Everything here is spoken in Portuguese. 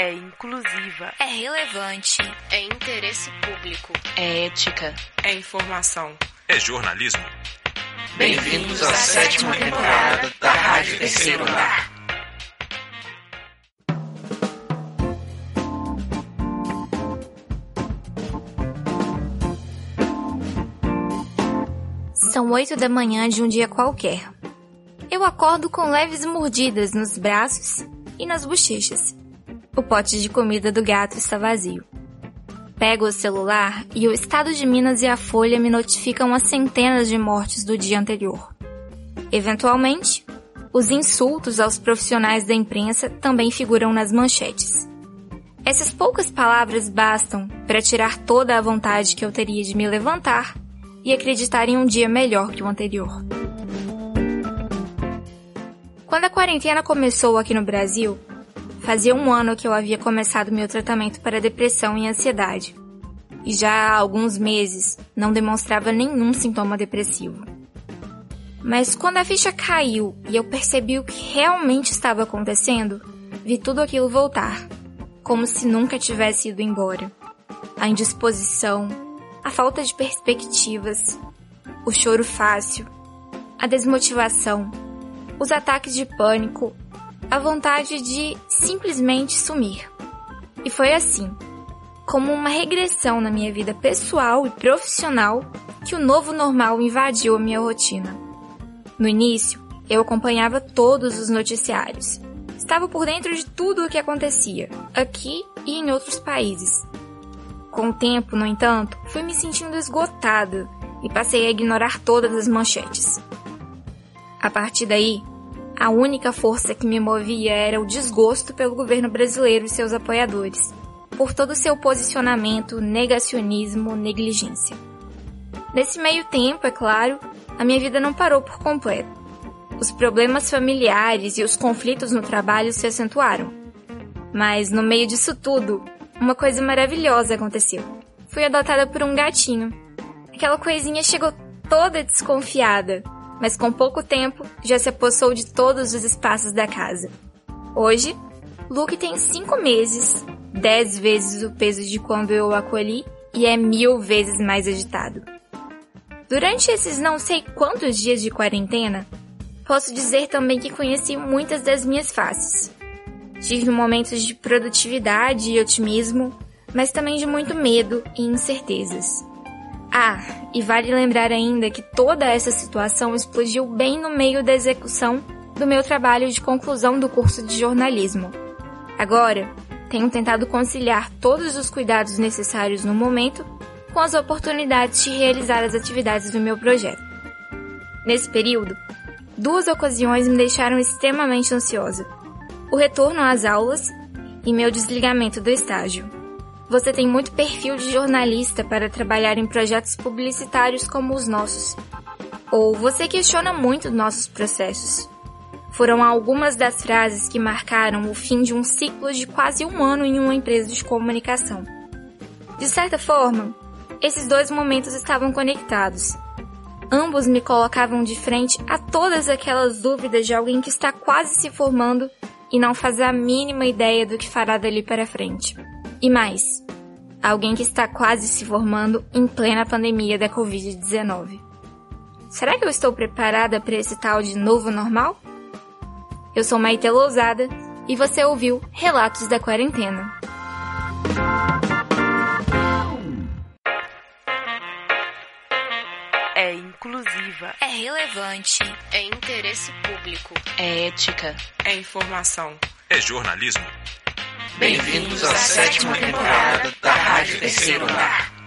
É inclusiva. É relevante. É interesse público. É ética. É informação. É jornalismo. Bem-vindos à sétima temporada da Rádio Terceiro Lar. São oito da manhã de um dia qualquer. Eu acordo com leves mordidas nos braços e nas bochechas. O pote de comida do gato está vazio. Pego o celular e o Estado de Minas e a Folha me notificam as centenas de mortes do dia anterior. Eventualmente, os insultos aos profissionais da imprensa também figuram nas manchetes. Essas poucas palavras bastam para tirar toda a vontade que eu teria de me levantar e acreditar em um dia melhor que o anterior. Quando a quarentena começou aqui no Brasil, fazia um ano que eu havia começado meu tratamento para depressão e ansiedade. E já há alguns meses não demonstrava nenhum sintoma depressivo. Mas quando a ficha caiu e eu percebi o que realmente estava acontecendo, vi tudo aquilo voltar, como se nunca tivesse ido embora. A indisposição, a falta de perspectivas, o choro fácil, a desmotivação, os ataques de pânico, a vontade de simplesmente sumir. E foi assim, como uma regressão na minha vida pessoal e profissional, que o novo normal invadiu a minha rotina. No início, eu acompanhava todos os noticiários. Estava por dentro de tudo o que acontecia, aqui e em outros países. Com o tempo, no entanto, fui me sentindo esgotada e passei a ignorar todas as manchetes. A partir daí, a única força que me movia era o desgosto pelo governo brasileiro e seus apoiadores, por todo seu posicionamento, negacionismo, negligência. Nesse meio tempo, é claro, a minha vida não parou por completo. Os problemas familiares e os conflitos no trabalho se acentuaram. Mas no meio disso tudo, uma coisa maravilhosa aconteceu. Fui adotada por um gatinho. Aquela coisinha chegou toda desconfiada, mas com pouco tempo já se apossou de todos os espaços da casa. Hoje, Luke tem cinco meses, dez vezes o peso de quando eu o acolhi e é mil vezes mais agitado. Durante esses não sei quantos dias de quarentena, posso dizer também que conheci muitas das minhas faces. Tive momentos de produtividade e otimismo, mas também de muito medo e incertezas. Ah, e vale lembrar ainda que toda essa situação explodiu bem no meio da execução do meu trabalho de conclusão do curso de jornalismo. Agora, tenho tentado conciliar todos os cuidados necessários no momento com as oportunidades de realizar as atividades do meu projeto. Nesse período, duas ocasiões me deixaram extremamente ansiosa: o retorno às aulas e meu desligamento do estágio. Você tem muito perfil de jornalista para trabalhar em projetos publicitários como os nossos. Ou você questiona muito nossos processos. Foram algumas das frases que marcaram o fim de um ciclo de quase um ano em uma empresa de comunicação. De certa forma, esses dois momentos estavam conectados. Ambos me colocavam de frente a todas aquelas dúvidas de alguém que está quase se formando e não faz a mínima ideia do que fará dali para frente. E mais, alguém que está quase se formando em plena pandemia da Covid-19. Será que eu estou preparada para esse tal de novo normal? Eu sou Maite Lousada e você ouviu Relatos da Quarentena. É inclusiva. É relevante. É interesse público. É ética. É informação. É jornalismo. Bem-vindos à sétima temporada da Rádio Terceiro Lar.